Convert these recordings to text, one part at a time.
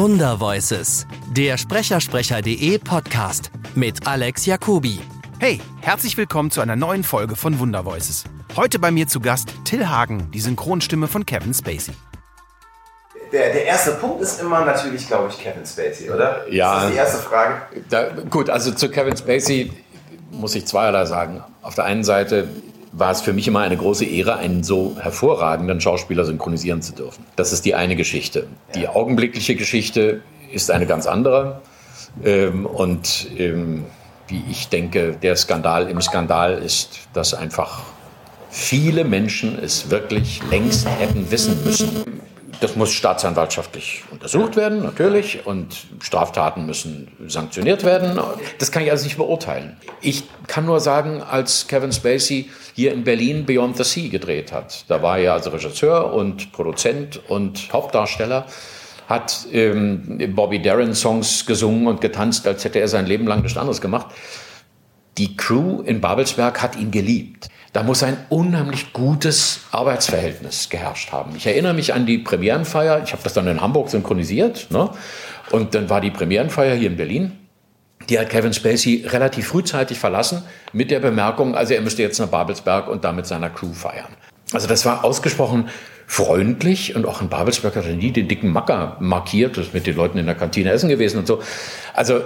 Wundervoices, der Sprechersprecher.de Podcast mit Alex Jacobi. Hey, herzlich willkommen zu einer neuen Folge von Wundervoices. Heute bei mir zu Gast Till Hagen, die Synchronstimme von Kevin Spacey. Der, der erste Punkt ist immer natürlich, glaube ich, Kevin Spacey, oder? Ja. Das ist die erste Frage. Da, gut, also zu Kevin Spacey muss ich zweierlei sagen. Auf der einen Seite war es für mich immer eine große Ehre, einen so hervorragenden Schauspieler synchronisieren zu dürfen. Das ist die eine Geschichte. Die augenblickliche Geschichte ist eine ganz andere. Ähm, und ähm, wie ich denke, der Skandal im Skandal ist, dass einfach viele Menschen es wirklich längst hätten wissen müssen. Das muss staatsanwaltschaftlich untersucht werden, natürlich, und Straftaten müssen sanktioniert werden. Das kann ich also nicht beurteilen. Ich kann nur sagen, als Kevin Spacey hier in Berlin Beyond the Sea gedreht hat, da war er also Regisseur und Produzent und Hauptdarsteller, hat ähm, Bobby Darin Songs gesungen und getanzt, als hätte er sein Leben lang nichts anderes gemacht. Die Crew in Babelsberg hat ihn geliebt. Da muss ein unheimlich gutes Arbeitsverhältnis geherrscht haben. Ich erinnere mich an die Premierenfeier. Ich habe das dann in Hamburg synchronisiert. Ne? Und dann war die Premierenfeier hier in Berlin. Die hat Kevin Spacey relativ frühzeitig verlassen mit der Bemerkung, also er müsste jetzt nach Babelsberg und da mit seiner Crew feiern. Also das war ausgesprochen freundlich und auch in Babelsberg hat er nie den dicken Macker markiert, das ist mit den Leuten in der Kantine essen gewesen und so. Also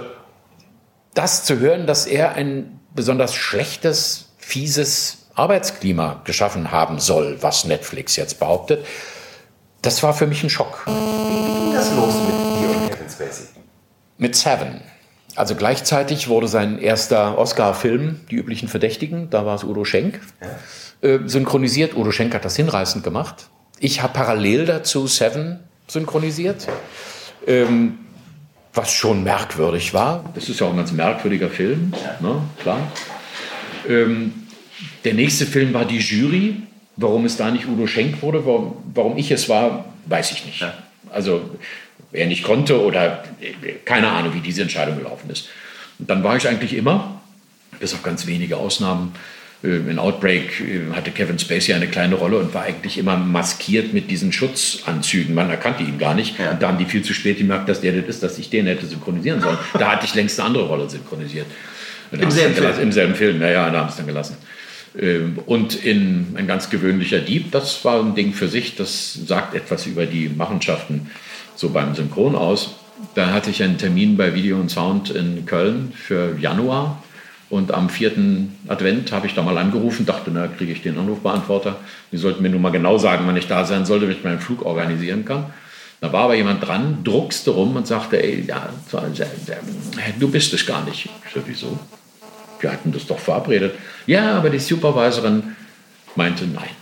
das zu hören, dass er ein besonders schlechtes, fieses Arbeitsklima geschaffen haben soll, was Netflix jetzt behauptet, das war für mich ein Schock. Wie ging das los mit dir und Kevin Spacey? Mit Seven. Also gleichzeitig wurde sein erster Oscar-Film, Die üblichen Verdächtigen, da war es Udo Schenk, äh, synchronisiert. Udo Schenk hat das hinreißend gemacht. Ich habe parallel dazu Seven synchronisiert, ähm, was schon merkwürdig war. Das ist ja auch ein ganz merkwürdiger Film, ne? klar. Ähm, der nächste Film war Die Jury. Warum es da nicht Udo Schenk wurde, warum, warum ich es war, weiß ich nicht. Also er nicht konnte oder keine Ahnung, wie diese Entscheidung gelaufen ist. Und dann war ich eigentlich immer, bis auf ganz wenige Ausnahmen, äh, in Outbreak äh, hatte Kevin Spacey eine kleine Rolle und war eigentlich immer maskiert mit diesen Schutzanzügen. Man erkannte ihn gar nicht. Und da haben die viel zu spät gemerkt, dass der das ist, dass ich den hätte synchronisieren sollen. Da hatte ich längst eine andere Rolle synchronisiert. Im selben gelassen- Film? Im selben Film, ja, ja, da haben sie es dann gelassen. Ähm, Und in ein ganz gewöhnlicher Dieb, das war ein Ding für sich, das sagt etwas über die Machenschaften so beim Synchron aus. Da hatte ich einen Termin bei Video und Sound in Köln für Januar und am vierten Advent habe ich da mal angerufen, dachte, na, kriege ich den Anrufbeantworter. Die sollten mir nur mal genau sagen, wann ich da sein sollte, damit ich meinen Flug organisieren kann. Da war aber jemand dran, druckste rum und sagte, ey, ja, du bist es gar nicht. Ich so, wieso? Wir hatten das doch verabredet. Ja, aber die Supervisorin meinte nein.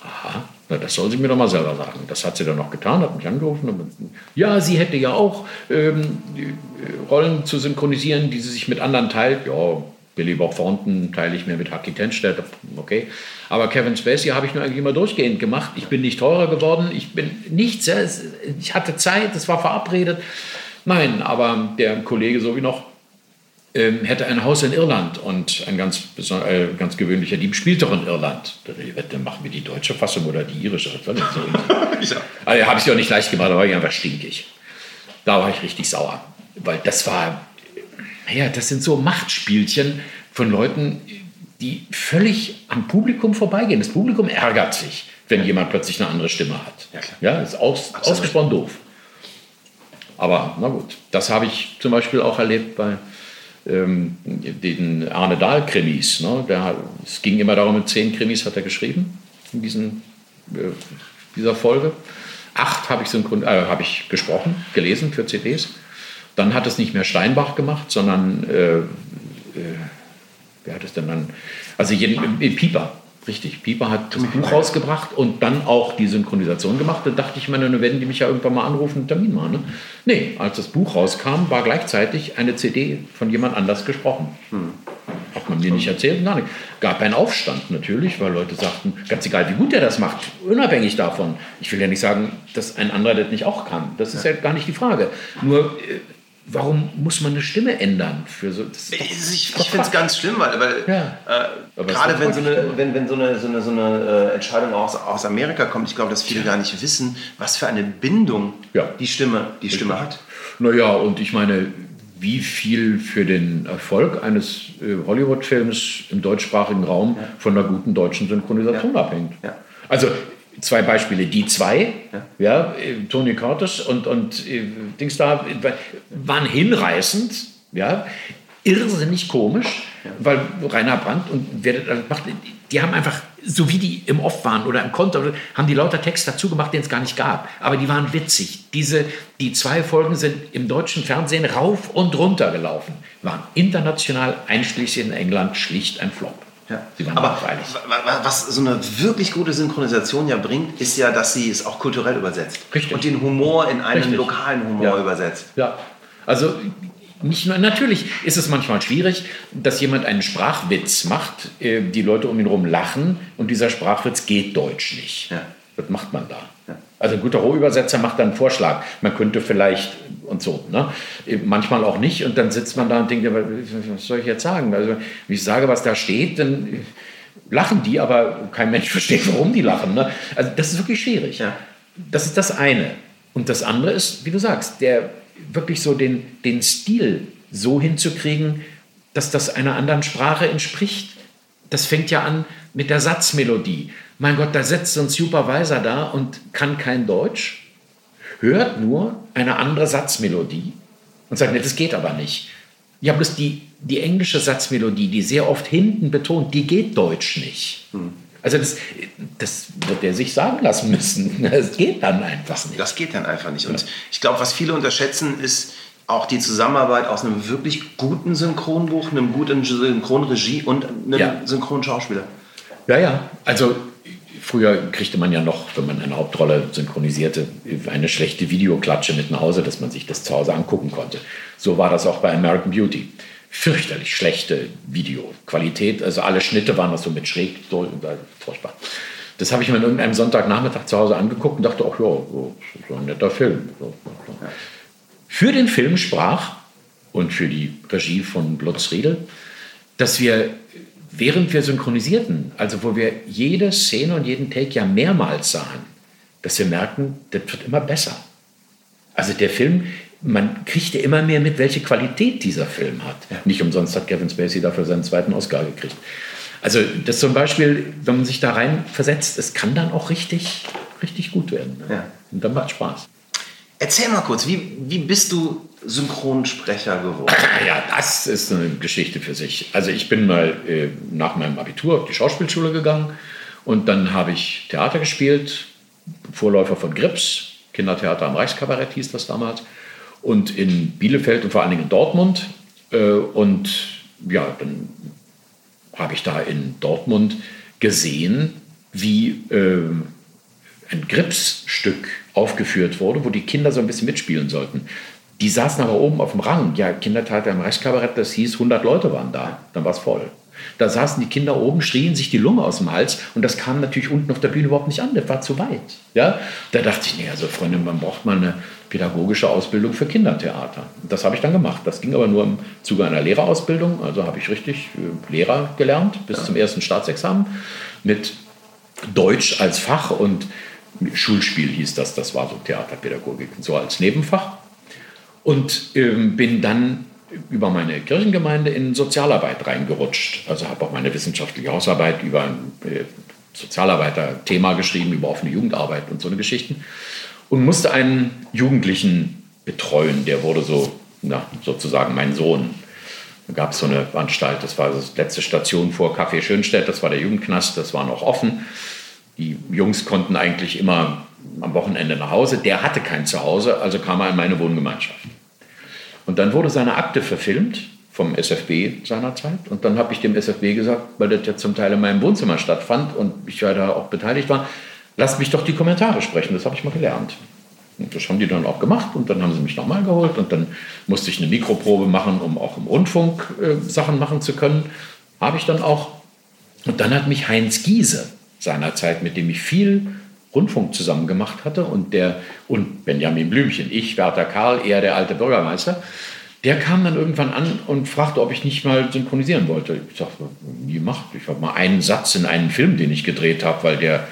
Aha, na, das soll sie mir doch mal selber sagen. Das hat sie dann noch getan, hat mich angerufen. Und, ja, sie hätte ja auch ähm, äh, Rollen zu synchronisieren, die sie sich mit anderen teilt. Ja, Billy Bob Thornton teile ich mir mit Haki Tenstedt. Okay. Aber Kevin Spacey habe ich nur eigentlich immer durchgehend gemacht. Ich bin nicht teurer geworden. Ich bin nichts. ja, es- Ich hatte Zeit, es war verabredet. Nein, aber der Kollege so wie noch ähm, hätte ein Haus in Irland und ein ganz, äh, ganz gewöhnlicher Dieb spielt doch in Irland. Dann machen wir die deutsche Fassung oder die irische. So? also, habe ich auch nicht leicht gemacht, da war ich einfach stinkig. Da war ich richtig sauer. Weil das war, ja, das sind so Machtspielchen von Leuten, die völlig am Publikum vorbeigehen. Das Publikum ärgert sich, wenn jemand plötzlich eine andere Stimme hat. Ja, klar. Ja, ist aus, ausgesprochen doof. Aber na gut, das habe ich zum Beispiel auch erlebt bei ähm, den Arne Dahl-Krimis. Ne? Der, es ging immer darum, zehn Krimis hat er geschrieben in diesen, äh, dieser Folge. Acht habe ich, synchron, äh, habe ich gesprochen, gelesen für CDs. Dann hat es nicht mehr Steinbach gemacht, sondern äh, äh, wer hat es denn dann? Also jeden, äh, Pieper, richtig. Pieper hat das Buch rausgebracht und dann auch die Synchronisation gemacht. Da dachte ich mir, dann werden die mich ja irgendwann mal anrufen, einen Termin machen. Ne? Nee, als das Buch rauskam, war gleichzeitig eine CD von jemand anders gesprochen. Hat man mir nicht erzählt, gar nicht. Gab einen Aufstand natürlich, weil Leute sagten, ganz egal wie gut er das macht, unabhängig davon. Ich will ja nicht sagen, dass ein anderer das nicht auch kann. Das ist ja, gar nicht die Frage. Nur äh, warum muss man eine Stimme ändern für so? Das ich ich finde es ganz schlimm, weil, weil Ja. äh, gerade wenn so eine, wenn, wenn so eine, so eine, so eine äh, Entscheidung aus, aus Amerika kommt, ich glaube, dass viele gar nicht wissen, was für eine Bindung Ja. die Stimme, die Stimme hat. Naja, und ich meine, wie viel für den Erfolg eines äh, Hollywood-Films im deutschsprachigen Raum von einer guten deutschen Synchronisation Ja. abhängt. Ja. Also zwei Beispiele, die zwei, ja. äh, Tony Curtis und, und äh, Dings da, waren hinreißend, ja, irrsinnig komisch, weil Rainer Brandt und wer das macht, die haben einfach, so wie die im Off waren oder im Konter, haben die lauter Text dazu gemacht, den es gar nicht gab. Aber die waren witzig. Diese, die zwei Folgen sind im deutschen Fernsehen rauf und runter gelaufen, waren international, einschließlich in England, schlicht ein Flop. Ja. Sie waren Aber was so eine wirklich gute Synchronisation ja bringt, ist ja, dass sie es auch kulturell übersetzt. Richtig. Und den Humor in einen Richtig. lokalen Humor Ja. übersetzt. Ja, also nicht nur, natürlich ist es manchmal schwierig, dass jemand einen Sprachwitz macht, äh, die Leute um ihn herum lachen und dieser Sprachwitz geht deutsch nicht. Ja. Was macht man da? Also ein guter Rohübersetzer macht dann einen Vorschlag. Man könnte vielleicht und so. Ne? Manchmal auch nicht. Und dann sitzt man da und denkt, was soll ich jetzt sagen? Also, wenn ich sage, was da steht, dann lachen die, aber kein Mensch versteht, warum die lachen. Ne? Also das ist wirklich schwierig. Ja. Das ist das eine. Und das andere ist, wie du sagst, der wirklich so den, den Stil so hinzukriegen, dass das einer anderen Sprache entspricht. Das fängt ja an mit der Satzmelodie. Mein Gott, da sitzt so ein Supervisor da und kann kein Deutsch, hört nur eine andere Satzmelodie und sagt, nee, das geht aber nicht. Ja, bloß die, die englische Satzmelodie, die sehr oft hinten betont, die geht Deutsch nicht. Also das, das wird er sich sagen lassen müssen. Das geht dann einfach nicht. Das geht dann einfach nicht. Und ich glaube, was viele unterschätzen, ist auch die Zusammenarbeit aus einem wirklich guten Synchronbuch, einem guten Synchronregie und einem Ja. Synchronschauspieler. Ja, ja. Also früher kriegte man ja noch, wenn man eine Hauptrolle synchronisierte, eine schlechte Videoklatsche mit nach Hause, dass man sich das zu Hause angucken konnte. So war das auch bei American Beauty. Fürchterlich schlechte Videoqualität. Also alle Schnitte waren noch so mit schräg, so, furchtbar. Das habe ich mir an irgendeinem Sonntagnachmittag zu Hause angeguckt und dachte, ach ja, so, so ein netter Film. Für den Film sprach und für die Regie von Lutz Riedel, dass wir, während wir synchronisierten, also wo wir jede Szene und jeden Take ja mehrmals sahen, dass wir merken, das wird immer besser. Also der Film, man kriegt ja immer mehr mit, welche Qualität dieser Film hat. Nicht umsonst hat Kevin Spacey dafür seinen zweiten Oscar gekriegt. Also das zum Beispiel, wenn man sich da rein versetzt, es kann dann auch richtig, richtig gut werden. Ne? Ja. Und dann macht Spaß. Erzähl mal kurz, wie, wie bist du Synchronsprecher geworden? Ja, das ist eine Geschichte für sich. Also ich bin mal äh, nach meinem Abitur auf die Schauspielschule gegangen und dann habe ich Theater gespielt, Vorläufer von Grips, Kindertheater am Reichskabarett hieß das damals, und in Bielefeld und vor allen Dingen in Dortmund. Äh, und ja, dann habe ich da in Dortmund gesehen, wie äh, ein Gripsstück aufgeführt wurde, wo die Kinder so ein bisschen mitspielen sollten. Die saßen aber oben auf dem Rang. Ja, Kindertheater im Reichskabarett, das hieß, 100 Leute waren da. Dann war es voll. Da saßen die Kinder oben, schrien sich die Lunge aus dem Hals und das kam natürlich unten auf der Bühne überhaupt nicht an. Das war zu weit. Ja? Da dachte ich, nee, also Freunde, man braucht mal eine pädagogische Ausbildung für Kindertheater. Und das habe ich dann gemacht. Das ging aber nur im Zuge einer Lehrerausbildung. Also habe ich richtig äh, Lehrer gelernt bis zum ersten Staatsexamen mit Deutsch als Fach und Schulspiel hieß das. Das war so Theaterpädagogik, so als Nebenfach. Und ähm, bin dann über meine Kirchengemeinde in Sozialarbeit reingerutscht. Also habe auch meine wissenschaftliche Hausarbeit über ein äh, Sozialarbeiter-Thema geschrieben, über offene Jugendarbeit und so eine Geschichten. Und musste einen Jugendlichen betreuen, der wurde so, na, sozusagen mein Sohn. Da gab es so eine Anstalt, das war die letzte Station vor Café Schönstedt, das war der Jugendknast, das war noch offen. Die Jungs konnten eigentlich immer am Wochenende nach Hause. Der hatte kein Zuhause, also kam er in meine Wohngemeinschaft. Und dann wurde seine Akte verfilmt vom SFB seinerzeit. Und dann habe ich dem SFB gesagt, weil das ja zum Teil in meinem Wohnzimmer stattfand und ich ja da auch beteiligt war, lasst mich doch die Kommentare sprechen, das habe ich mal gelernt. Und das haben die dann auch gemacht und dann haben sie mich nochmal geholt und dann musste ich eine Mikroprobe machen, um auch im Rundfunk äh, Sachen machen zu können. Habe ich dann auch. Und dann hat mich Heinz Giese seinerzeit, mit dem ich viel Rundfunk zusammen gemacht hatte und der und Benjamin Blümchen, ich, Werther Karl, er der alte Bürgermeister, der kam dann irgendwann an und fragte, ob ich nicht mal synchronisieren wollte. Ich sagte, nie gemacht. Ich habe mal einen Satz in einen Film, den ich gedreht habe, weil der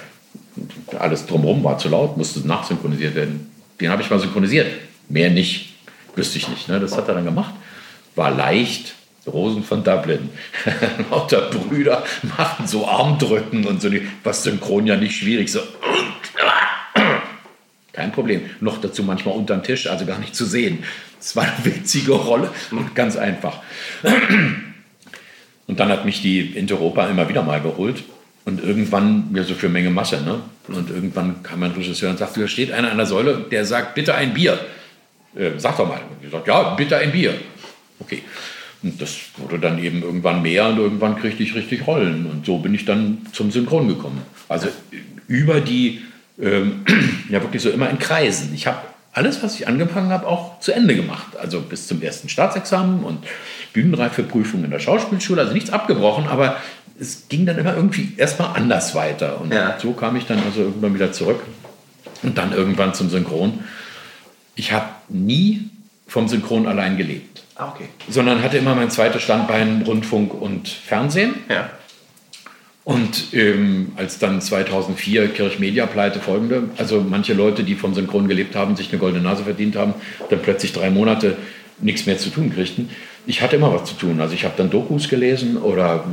alles drumherum war zu laut, musste nachsynchronisiert werden. Den habe ich mal synchronisiert. Mehr nicht, wüsste ich nicht. Ne? Das hat er dann gemacht. War leicht. Rosen von Dublin. Lauter Brüder machten so Armdrücken und so, was synchron ja nicht schwierig. So. Kein Problem. Noch dazu manchmal unterm Tisch, also gar nicht zu sehen. Es war eine witzige Rolle ganz einfach. Und dann hat mich die Interopa immer wieder mal geholt. Und irgendwann, ja, so für Menge Masse, ne? Und irgendwann kam mein Regisseur und sagte, da steht einer an der Säule, der sagt, bitte ein Bier. Äh, sag doch mal. Und ich sagte, ja, bitte ein Bier. Okay. Und das wurde dann eben irgendwann mehr und irgendwann kriegte ich richtig Rollen. Und so bin ich dann zum Synchron gekommen. Also über die, ähm, ja wirklich so immer in Kreisen. Ich habe alles, was ich angefangen habe, auch zu Ende gemacht. Also bis zum ersten Staatsexamen und Bühnenreifeprüfung in der Schauspielschule. Also nichts abgebrochen, aber es ging dann immer irgendwie erstmal anders weiter. Und ja. so kam ich dann also irgendwann wieder zurück und dann irgendwann zum Synchron. Ich habe nie vom Synchron allein gelebt. Ah, okay. Sondern hatte immer mein zweites Standbein Rundfunk und Fernsehen. Ja. Und ähm, als dann 2004 Kirchmedia-Pleite folgende, also manche Leute, die vom Synchron gelebt haben, sich eine goldene Nase verdient haben, dann plötzlich drei Monate nichts mehr zu tun kriegten. Ich hatte immer was zu tun. Also ich habe dann Dokus gelesen oder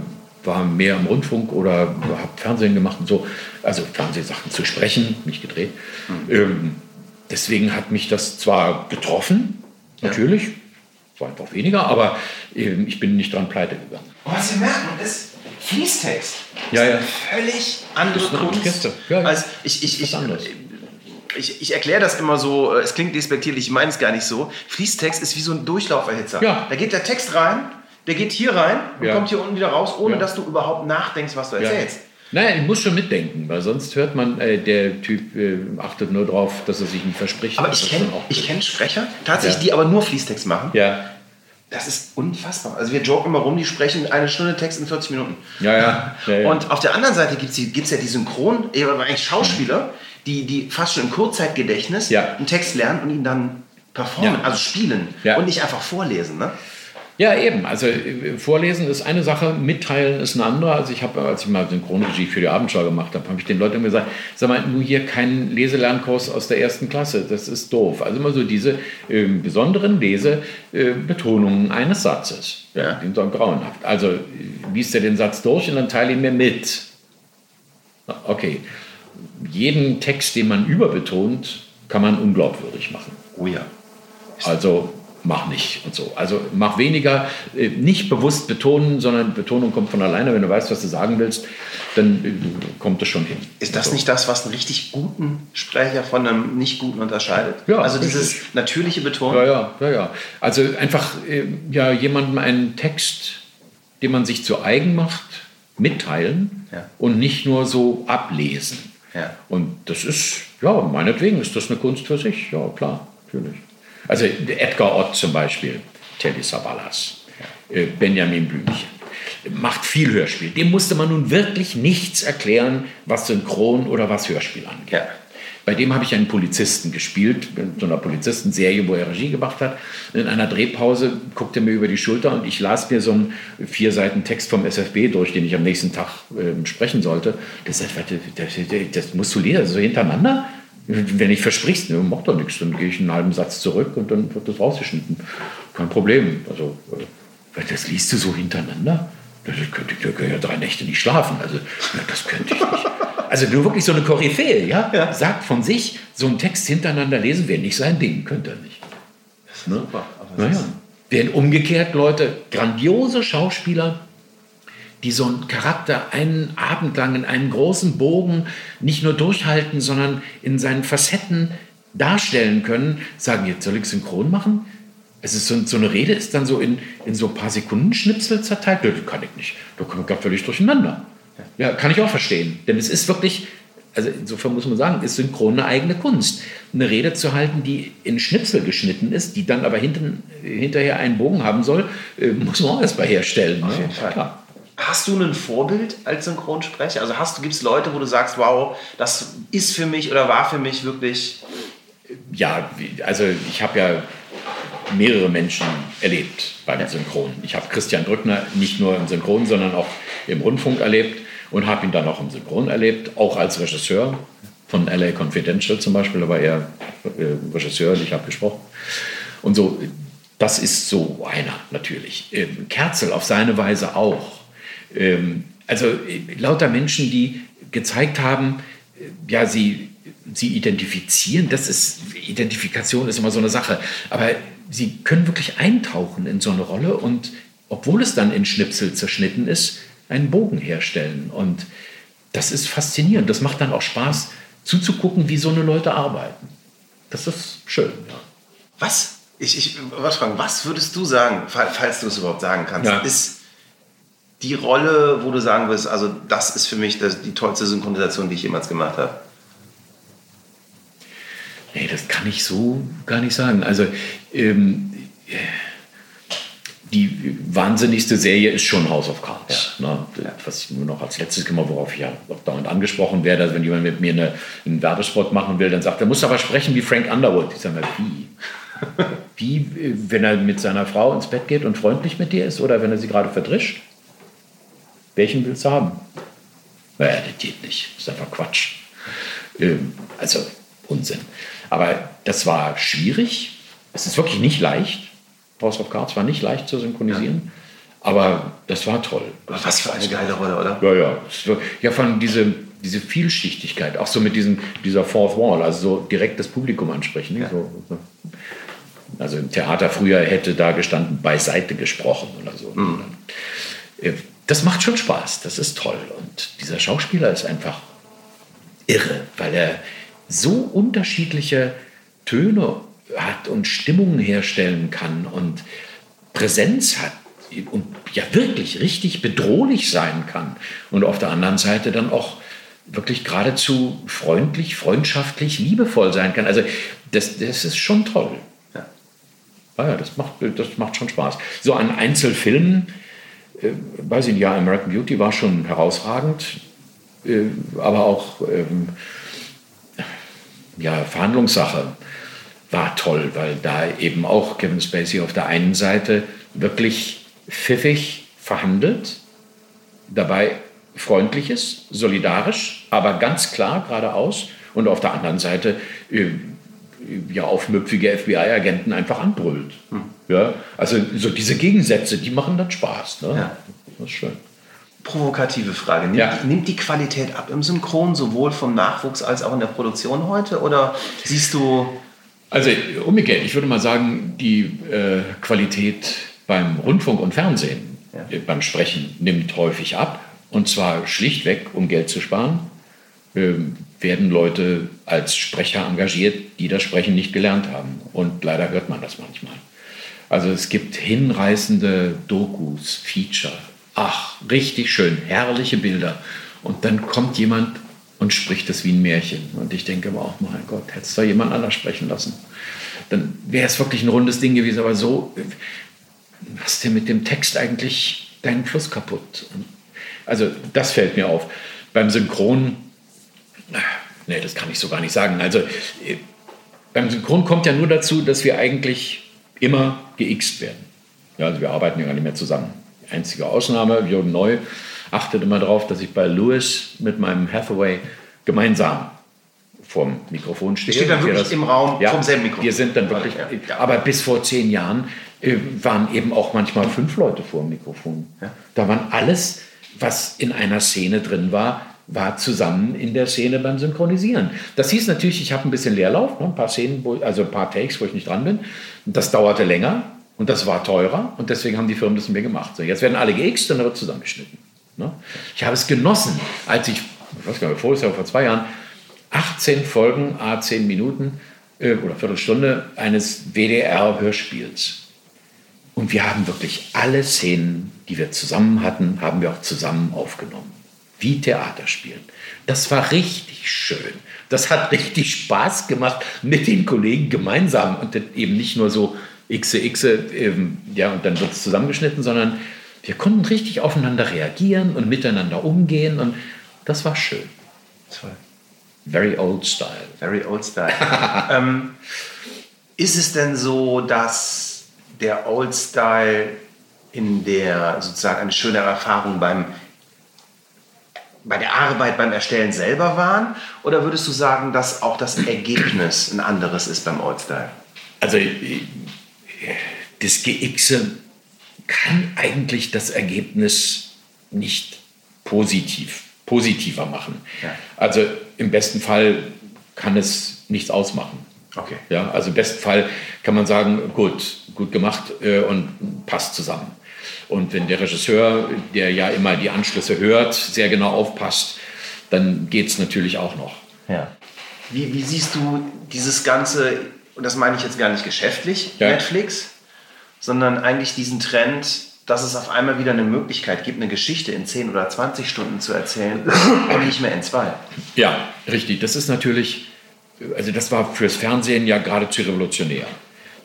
war mehr im Rundfunk oder habe Fernsehen gemacht und so. Also Fernsehsachen zu sprechen, nicht gedreht. Mhm. Ähm, deswegen hat mich das zwar getroffen, natürlich, ja. war einfach weniger, aber ähm, ich bin nicht dran pleite gegangen. Was Sie merken ist, Fließtext. Ja, ja. Völlig andere Kunst. Ja, ja. Also ich, ich, ich, ich, ich erkläre das immer so, äh, es klingt despektierlich, ich meine es gar nicht so. Fließtext ist wie so ein Durchlauferhitzer. Ja. Da geht der Text rein, der geht hier rein und ja. kommt hier unten wieder raus, ohne ja. dass du überhaupt nachdenkst, was du erzählst. Naja, ich muss schon mitdenken, weil sonst hört man, äh, der Typ äh, achtet nur darauf, dass er sich nicht verspricht. Aber ich kenne kenn Sprecher, tatsächlich, die aber nur Fließtext machen. Ja. Das ist unfassbar. Also wir joken immer rum, die sprechen eine Stunde Text in 40 Minuten. Ja, ja. ja, ja. Und auf der anderen Seite gibt es ja die Synchron, aber eigentlich Schauspieler, die, die fast schon im Kurzzeitgedächtnis ja. einen Text lernen und ihn dann performen, also spielen und nicht einfach vorlesen. Ne? Ja, eben. Also äh, vorlesen ist eine Sache, mitteilen ist eine andere. Also ich habe, als ich mal Synchronregie für die Abendschau gemacht habe, habe ich den Leuten gesagt, sag mal, nur hier keinen Leselernkurs aus der ersten Klasse. Das ist doof. Also immer so diese äh, besonderen Lesebetonungen äh, eines Satzes. Ja, die sind grauenhaft. Also liest er den Satz durch und dann teile ihn mir mit. Okay. Jeden Text, den man überbetont, kann man unglaubwürdig machen. Oh ja. Also mach nicht und so. Also mach weniger, äh, nicht bewusst betonen, sondern Betonung kommt von alleine. Wenn du weißt, was du sagen willst, dann äh, kommt es schon hin. Ist das so. nicht das, was einen richtig guten Sprecher von einem nicht guten unterscheidet? Ja, also dieses richtig. natürliche Betonen? Ja, ja, ja, ja. Also einfach äh, ja, jemandem einen Text, den man sich zu eigen macht, mitteilen ja. und nicht nur so ablesen. Ja. Und das ist, ja, meinetwegen ist das eine Kunst für sich. Ja, klar, natürlich. Also Edgar Ott zum Beispiel, Teddy Savalas, äh, Benjamin Blümchen. Macht viel Hörspiel. Dem musste man nun wirklich nichts erklären, was Synchron oder was Hörspiel angeht. Ja. Bei dem habe ich einen Polizisten gespielt, in so einer Polizistenserie, wo er Regie gemacht hat. In einer Drehpause guckte er mir über die Schulter und ich las mir so einen vier Seiten Text vom SFB durch, den ich am nächsten Tag äh, sprechen sollte. Das, das, das, das musst du lesen, so hintereinander. Wenn ich versprichst, ne, macht doch nichts, dann gehe ich einen halben Satz zurück und dann wird das rausgeschnitten. Kein Problem. Also, äh, das liest du so hintereinander. Das könnte ich ja drei Nächte nicht schlafen. Also, das könnte ich nicht. Also nur wirklich so eine Koryphäe, ja? ja? Sagt von sich, so einen Text hintereinander lesen wäre nicht sein Ding, könnte er nicht. Ne? Super. naja. Während umgekehrt Leute, grandiose Schauspieler, die so einen Charakter einen Abend lang in einem großen Bogen nicht nur durchhalten, sondern in seinen Facetten darstellen können, sagen, jetzt soll ich synchron machen? Es ist so, so eine Rede ist dann so in, in so ein paar Sekunden Schnipsel zerteilt. Das kann ich nicht. Da kommt gar völlig durcheinander. Ja, kann ich auch verstehen. Denn es ist wirklich, also insofern muss man sagen, ist Synchron eine eigene Kunst. Eine Rede zu halten, die in Schnipsel geschnitten ist, die dann aber hinten, hinterher einen Bogen haben soll, äh, muss man auch erst mal herstellen. Auf ne? jeden Fall. Klar. Hast du ein Vorbild als Synchronsprecher? Also hast du, gibt es Leute, wo du sagst, wow, das ist für mich oder war für mich wirklich. Ja, also ich habe ja mehrere Menschen erlebt beim Synchron. Ich habe Christian Drückner nicht nur im Synchron, sondern auch im Rundfunk erlebt und habe ihn dann auch im Synchron erlebt, auch als Regisseur von LA Confidential zum Beispiel, da war er äh, Regisseur ich habe gesprochen. Und so, das ist so einer natürlich. Ähm, Kerzel auf seine Weise auch. Ähm, also äh, lauter Menschen, die gezeigt haben, äh, ja, sie, sie identifizieren, das ist, Identifikation ist immer so eine Sache, aber sie können wirklich eintauchen in so eine Rolle und obwohl es dann in Schnipsel zerschnitten ist, einen Bogen herstellen. Und das ist faszinierend. Das macht dann auch Spaß zuzugucken, wie so eine Leute arbeiten. Das ist schön. Ja. Was? Ich, ich was fragen, was würdest du sagen, falls du es überhaupt sagen kannst, ja. ist die Rolle, wo du sagen wirst, also das ist für mich das, die tollste Synchronisation, die ich jemals gemacht habe? Nee, das kann ich so gar nicht sagen. Also ähm, die wahnsinnigste Serie ist schon House of Cards. Ja. Ne? Was ich nur noch als letztes immer, worauf ich ja auch dauernd angesprochen werde, also wenn jemand mit mir eine, einen Werbespot machen will, dann sagt er, muss aber sprechen wie Frank Underwood. Ich sage mal, wie? wie, wenn er mit seiner Frau ins Bett geht und freundlich mit dir ist oder wenn er sie gerade verdrischt? Welchen willst du haben? Naja, das geht nicht. Das ist einfach Quatsch. Ähm, also Unsinn. Aber das war schwierig. Es ist wirklich nicht leicht. House of Cards war nicht leicht zu synchronisieren. Ja. Aber das war toll. Das Was für eine geile Rolle, oder? Ja, ja. Ja, von diese, diese Vielschichtigkeit, auch so mit diesem, dieser Fourth Wall, also so direkt das Publikum ansprechen. Ja. So, also im Theater früher hätte da gestanden, beiseite gesprochen oder so. Mhm. Das macht schon Spaß, das ist toll. Und dieser Schauspieler ist einfach irre, weil er so unterschiedliche Töne hat und Stimmungen herstellen kann und Präsenz hat und ja wirklich richtig bedrohlich sein kann. Und auf der anderen Seite dann auch wirklich geradezu freundlich, freundschaftlich, liebevoll sein kann. Also das, das ist schon toll. Ja. Ah ja, das macht, das macht schon Spaß. So an Einzelfilmen, äh, weiß ich nicht, ja, American Beauty war schon herausragend, äh, aber auch ähm, ja, Verhandlungssache war toll, weil da eben auch Kevin Spacey auf der einen Seite wirklich pfiffig verhandelt, dabei freundlich ist, solidarisch, aber ganz klar geradeaus und auf der anderen Seite äh, ja aufmüpfige FBI-Agenten einfach anbrüllt. Hm. Ja, also so diese Gegensätze, die machen dann Spaß. Ne? Ja. Das ist schön. Provokative Frage. Nimmt, ja. nimmt, die Qualität ab im Synchron, sowohl vom Nachwuchs als auch in der Produktion heute? Oder siehst du also umgekehrt, ich würde mal sagen, die äh, Qualität beim Rundfunk und Fernsehen, ja. äh, beim Sprechen nimmt häufig ab. Und zwar schlichtweg, um Geld zu sparen, äh, werden Leute als Sprecher engagiert, die das Sprechen nicht gelernt haben. Und leider hört man das manchmal. Also es gibt hinreißende Dokus, Feature. Ach, richtig schön, herrliche Bilder. Und dann kommt jemand und spricht es wie ein Märchen. Und ich denke aber auch, mein Gott, hättest du jemand anders sprechen lassen. Dann wäre es wirklich ein rundes Ding gewesen. Aber so hast du mit dem Text eigentlich deinen Fluss kaputt. also das fällt mir auf. Beim Synchron, nee, das kann ich so gar nicht sagen. Also beim Synchron kommt ja nur dazu, dass wir eigentlich immer geixt werden. Ja, also wir arbeiten ja gar nicht mehr zusammen. Die einzige Ausnahme, Jürgen Neu, achtet immer darauf, dass ich bei Lewis mit meinem Hathaway gemeinsam vorm Mikrofon stehe. Steht dann wirklich das, im Raum ja, vom selben Mikrofon? Wir sind dann wirklich, ja. aber bis vor zehn Jahren äh, waren eben auch manchmal fünf Leute vor dem Mikrofon. Ja. Da waren alles, was in einer Szene drin war, war zusammen in der Szene beim Synchronisieren. Das hieß natürlich, ich habe ein bisschen Leerlauf, ne, ein paar Szenen, wo, also ein paar Takes, wo ich nicht dran bin. Das dauerte länger und das war teurer und deswegen haben die Firmen das mir gemacht. So, jetzt werden alle geixt und dann wird zusammengeschnitten. Ne? Ich habe es genossen, als ich, ich weiß gar nicht, vor, vor zwei Jahren, 18 Folgen, a 10 Minuten äh, oder Viertelstunde eines WDR-Hörspiels. Und wir haben wirklich alle Szenen, die wir zusammen hatten, haben wir auch zusammen aufgenommen. Wie Theaterspielen. Das war richtig schön. Das hat richtig Spaß gemacht mit den Kollegen gemeinsam und eben nicht nur so xe, xe, ähm, ja, und dann wird es zusammengeschnitten, sondern wir konnten richtig aufeinander reagieren und miteinander umgehen und das war schön. Toll. Very old style. Very old style. ähm, ist es denn so, dass der Old Style in der sozusagen eine schöne Erfahrung beim bei der Arbeit beim Erstellen selber waren? Oder würdest du sagen, dass auch das Ergebnis ein anderes ist beim Old Style? Also das GX kann eigentlich das Ergebnis nicht positiv, positiver machen. Ja. Also im besten Fall kann es nichts ausmachen. Okay. Ja, also im besten Fall kann man sagen, gut, gut gemacht äh, und passt zusammen. Und wenn der Regisseur, der ja immer die Anschlüsse hört, sehr genau aufpasst, dann geht es natürlich auch noch. Ja. Wie, wie, siehst du dieses Ganze, und das meine ich jetzt gar nicht geschäftlich, ja. Netflix, sondern eigentlich diesen Trend, dass es auf einmal wieder eine Möglichkeit gibt, eine Geschichte in 10 oder 20 Stunden zu erzählen und nicht mehr in zwei. Ja, richtig. Das ist natürlich, also das war fürs Fernsehen ja geradezu revolutionär,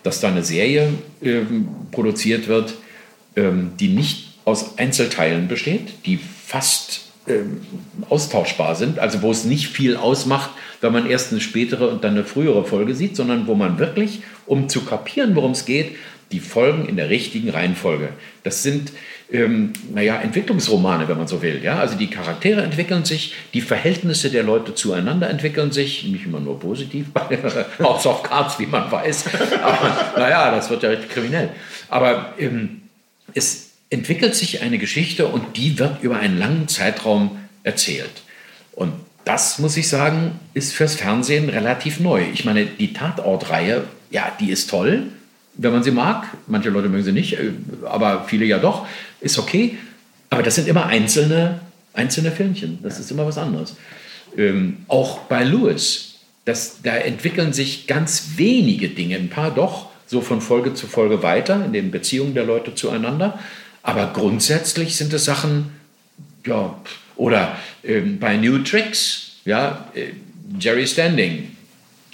dass da eine Serie äh, produziert wird, ähm, die nicht aus Einzelteilen besteht, die fast ähm, austauschbar sind, also wo es nicht viel ausmacht, wenn man erst eine spätere und dann eine frühere Folge sieht, sondern wo man wirklich, um zu kapieren, worum es geht, die Folgen in der richtigen Reihenfolge. Das sind, ähm, naja, Entwicklungsromane, wenn man so will. Ja? Also die Charaktere entwickeln sich, die Verhältnisse der Leute zueinander entwickeln sich, nicht immer nur positiv, bei House of Cards, wie man weiß. Aber naja, das wird ja richtig kriminell. Aber ähm, es entwickelt sich eine Geschichte und die wird über einen langen Zeitraum erzählt. Und das, muss ich sagen, ist fürs Fernsehen relativ neu. Ich meine, die Tatortreihe, ja, die ist toll, wenn man sie mag. Manche Leute mögen sie nicht, äh, aber viele ja doch. Ist okay. Aber das sind immer einzelne, einzelne Filmchen. Das ist immer was anderes. Ähm, auch bei Lewis, das, da entwickeln sich ganz wenige Dinge, ein paar doch, so von Folge zu Folge weiter, in den Beziehungen der Leute zueinander. Aber grundsätzlich sind es Sachen, ja, oder ähm, bei New Tricks, ja, äh, Jerry Standing,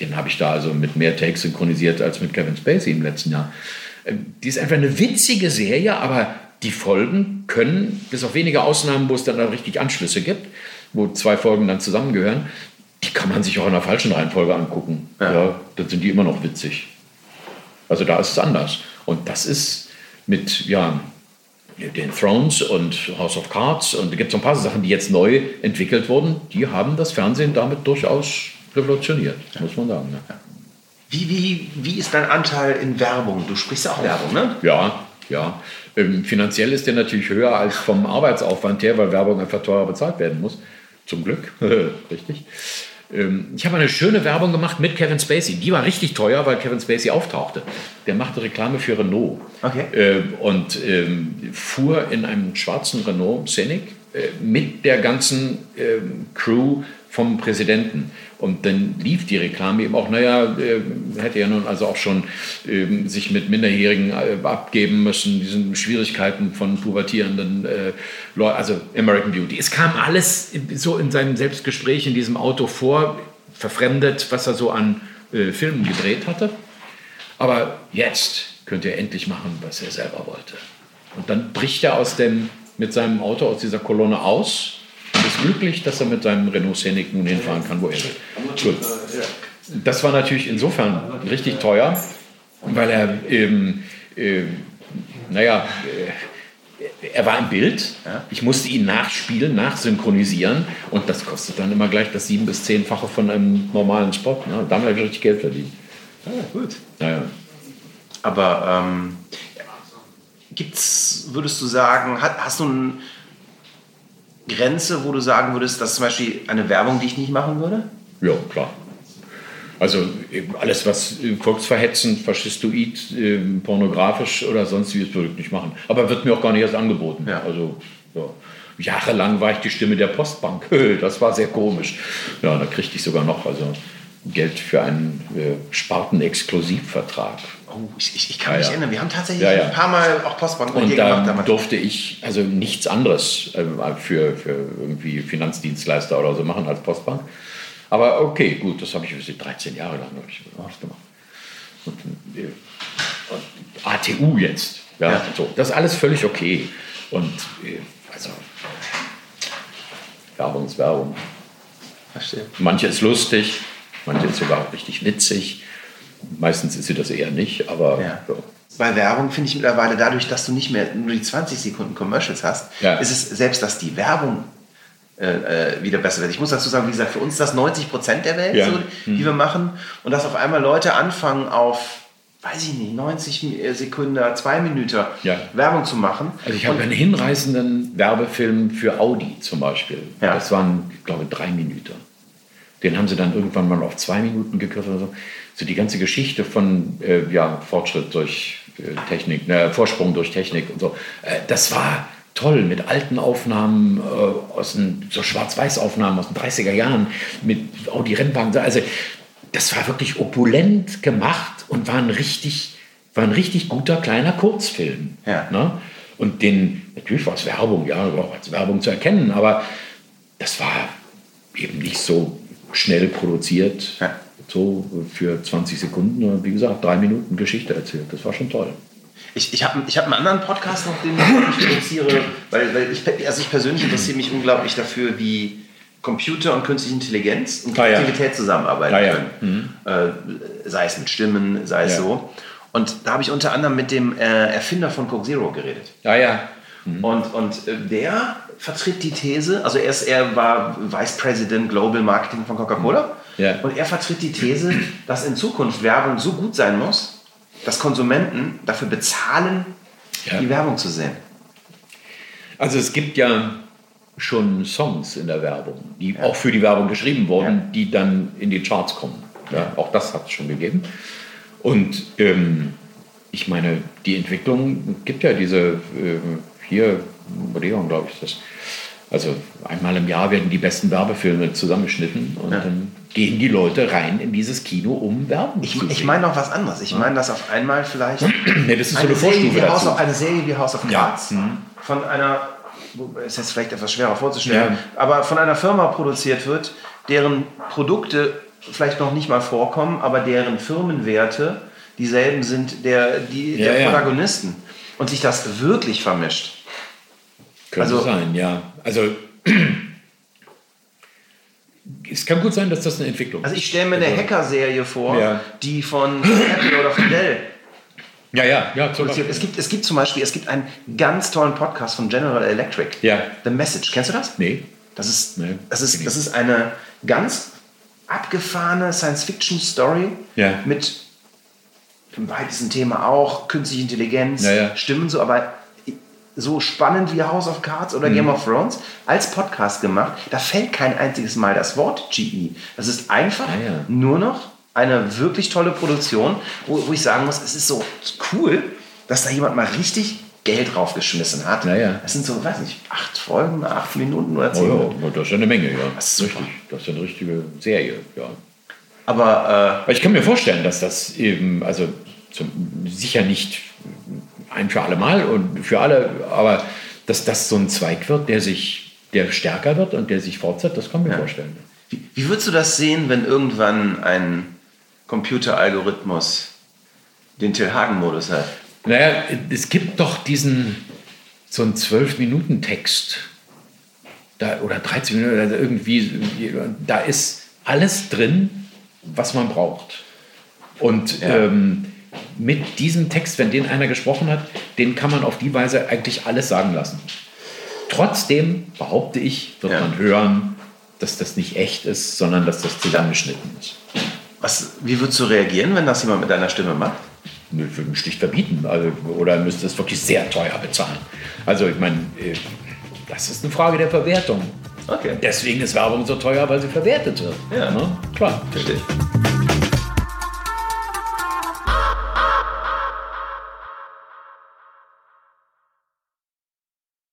den habe ich da also mit mehr Takes synchronisiert als mit Kevin Spacey im letzten Jahr. Ähm, die ist einfach eine witzige Serie, aber die Folgen können, bis auf wenige Ausnahmen, wo es dann, dann richtig Anschlüsse gibt, wo zwei Folgen dann zusammengehören, die kann man sich auch in der falschen Reihenfolge angucken. Ja. ja dann sind die immer noch witzig. Also da ist es anders. Und das ist mit ja, den Thrones und House of Cards und da gibt es ein paar Sachen, die jetzt neu entwickelt wurden, die haben das Fernsehen damit durchaus revolutioniert, muss man sagen. Ja. Wie, wie, wie ist dein Anteil in Werbung? Du sprichst ja auch Werbung, ne? Ja, ja. Ähm, finanziell ist der natürlich höher als vom Arbeitsaufwand her, weil Werbung einfach teurer bezahlt werden muss. Zum Glück, richtig. Ähm, ich habe eine schöne Werbung gemacht mit Kevin Spacey. Die war richtig teuer, weil Kevin Spacey auftauchte. Der machte Reklame für Renault okay. Ähm, und ähm, fuhr in einem schwarzen Renault Scenic äh, mit der ganzen Crew vom Präsidenten. Und dann lief die Reklame eben auch, naja, äh, hätte ja nun also auch schon äh, sich mit Minderjährigen äh, abgeben müssen, diesen Schwierigkeiten von pubertierenden äh, Leuten, also American Beauty. Es kam alles so in seinem Selbstgespräch in diesem Auto vor, verfremdet, was er so an äh, Filmen gedreht hatte. Aber jetzt könnte er endlich machen, was er selber wollte. Und dann bricht er aus dem, mit seinem Auto aus dieser Kolonne aus ist glücklich, dass er mit seinem Renault Scenic nun hinfahren kann, wo er will. Gut. Das war natürlich insofern richtig teuer, weil er eben, äh, naja, äh, er war im Bild. Ich musste ihn nachspielen, nachsynchronisieren und das kostet dann immer gleich das sieben- bis zehnfache von einem normalen Spot. Ne? Da haben wir richtig Geld verdient. Ja, gut. Naja. Aber ähm, gibt's, würdest du sagen, hast, hast du ein Grenze, wo du sagen würdest, das ist zum Beispiel eine Werbung, die ich nicht machen würde? Ja, klar. Also alles, was volksverhetzend, faschistoid, äh, pornografisch oder sonst wie, würde ich nicht machen. Aber wird mir auch gar nicht erst angeboten. Ja. Also ja. jahrelang war ich die Stimme der Postbank. Das war sehr komisch. Ja, da kriegte ich sogar noch also Geld für einen äh, Sparten-Exklusivvertrag. Oh, ich, ich kann mich ja, erinnern, wir haben tatsächlich ja, ja. ein paar Mal auch Postbank Und da gemacht. durfte ich also nichts anderes äh, für, für irgendwie Finanzdienstleister oder so machen als Postbank. Aber okay, gut, das habe ich 13 Jahre lang ich gemacht. Und, äh, und, ATU jetzt. Ja, So, das ist alles völlig okay. Und äh, also Werbung ist Werbung. Verstehe. Manche ist lustig, manche ist sogar richtig witzig. Meistens ist sie das eher nicht, aber ja. so. bei Werbung finde ich mittlerweile dadurch, dass du nicht mehr nur die 20 Sekunden Commercials hast, Ja. ist es selbst, dass die Werbung äh, äh, wieder besser wird. Ich muss dazu sagen, wie gesagt, für uns ist das 90 Prozent der Welt, Ja. So, die wir machen. Und dass auf einmal Leute anfangen auf, weiß ich nicht, 90 Mi- Sekunden, zwei Minuten Ja. Werbung zu machen. Also ich habe einen hinreißenden Werbefilm für Audi zum Beispiel. Ja. Das waren, ich glaube, drei Minuten. Den haben sie dann irgendwann mal auf zwei Minuten gekürzt oder so. So die ganze Geschichte von äh, ja, Fortschritt durch äh, Technik, ne, Vorsprung durch Technik und so. Äh, das war toll mit alten Aufnahmen äh, aus den, so Schwarz-Weiß-Aufnahmen aus den 30er Jahren mit Audi Rennwagen. Also das war wirklich opulent gemacht und war ein richtig, war ein richtig guter kleiner Kurzfilm. Ja. Ne? Und den, natürlich war es Werbung, ja, auch als Werbung zu erkennen, aber das war eben nicht so schnell produziert, Ja. So für 20 Sekunden, sondern wie gesagt, drei Minuten Geschichte erzählt. Das war schon toll. Ich, ich habe ich hab einen anderen Podcast noch, den ich produziere, weil, weil ich, also ich persönlich interessiere mich unglaublich dafür, wie Computer und künstliche Intelligenz und Ah, ja. Kreativität zusammenarbeiten Ah, ja. können. Äh, sei es mit Stimmen, sei es Ja. so. Und da habe ich unter anderem mit dem äh, Erfinder von Coke Zero geredet. Ja, ja. Und, und äh, der vertritt die These, also er, ist, er war Vice President Global Marketing von Coca-Cola. Ja. Und er vertritt die These, dass in Zukunft Werbung so gut sein muss, dass Konsumenten dafür bezahlen, Ja. die Werbung zu sehen. Also es gibt ja schon Songs in der Werbung, die auch für die Werbung geschrieben wurden, die dann in die Charts kommen. Ja, auch das hat es schon gegeben. Und ähm, ich meine, die Entwicklung gibt ja diese ähm, hier, Odeon, glaube ich, ist das. Also einmal im Jahr werden die besten Werbefilme zusammengeschnitten und dann gehen die Leute rein in dieses Kino, um Werbung Ich, zu sehen. ich meine noch was anderes. Ich meine, dass auf einmal vielleicht nee, das ist so eine, eine Serie Vorstufe wie House dazu. of, eine Serie wie House of Ja. Cards von einer, ist jetzt vielleicht etwas schwerer vorzustellen, Ja. aber von einer Firma produziert wird, deren Produkte vielleicht noch nicht mal vorkommen, aber deren Firmenwerte dieselben sind der, die, Ja, der ja. Protagonisten. Und sich das wirklich vermischt. Könnte Also- sein, ja. Also es kann gut sein, dass das eine Entwicklung Also ich stelle mir eine Hacker-Serie vor, Ja. die von Apple oder von Dell Ja, ja, ja, zum. Beispiel. Es gibt, es gibt zum Beispiel, es gibt einen ganz tollen Podcast von General Electric. Ja. The Message. Kennst du das? Nee. Das ist, Nee, das ist, das ist eine ganz abgefahrene Science-Fiction-Story Ja. mit im weitesten Thema auch künstliche Intelligenz, Ja, ja. Stimmen so, aber so spannend wie House of Cards oder Mhm. Game of Thrones als Podcast gemacht. Da fällt kein einziges Mal das Wort GE. Das ist einfach Ah, ja. nur noch eine wirklich tolle Produktion, wo, wo ich sagen muss, es ist so cool, dass da jemand mal richtig Geld draufgeschmissen hat. Ja, ja. Das sind so, weiß nicht, acht Folgen, acht Minuten oder Oh, zehn Minuten. ja, das ist ja eine Menge, ja. Das ist richtig. Das ist eine richtige Serie, ja. Aber Aber ich kann mir vorstellen, dass das eben, also zum, sicher nicht ein für alle Mal und für alle, aber dass das so ein Zweig wird, der sich, der stärker wird und der sich fortsetzt, das kann ich mir vorstellen. äh, wie, wie würdest du das sehen, wenn irgendwann ein Computeralgorithmus den Till Hagen-Modus hat? Naja, es gibt doch diesen, so einen 12-Minuten-Text. Da, oder 13 Minuten, oder irgendwie, da ist alles drin, was man braucht. Und Ja. ähm, mit diesem Text, wenn den einer gesprochen hat, den kann man auf die Weise eigentlich alles sagen lassen. Trotzdem, behaupte ich, wird Ja. man hören, dass das nicht echt ist, sondern dass das zusammengeschnitten ist. Was, wie würdest du reagieren, wenn das jemand mit deiner Stimme macht? Nö, Ich würde schlicht verbieten. Also, oder müsste es wirklich sehr teuer bezahlen. Also ich meine, äh, das ist eine Frage der Verwertung. Okay. Deswegen ist Werbung so teuer, weil sie verwertet wird. Ja. Ne? Klar. Verstehe.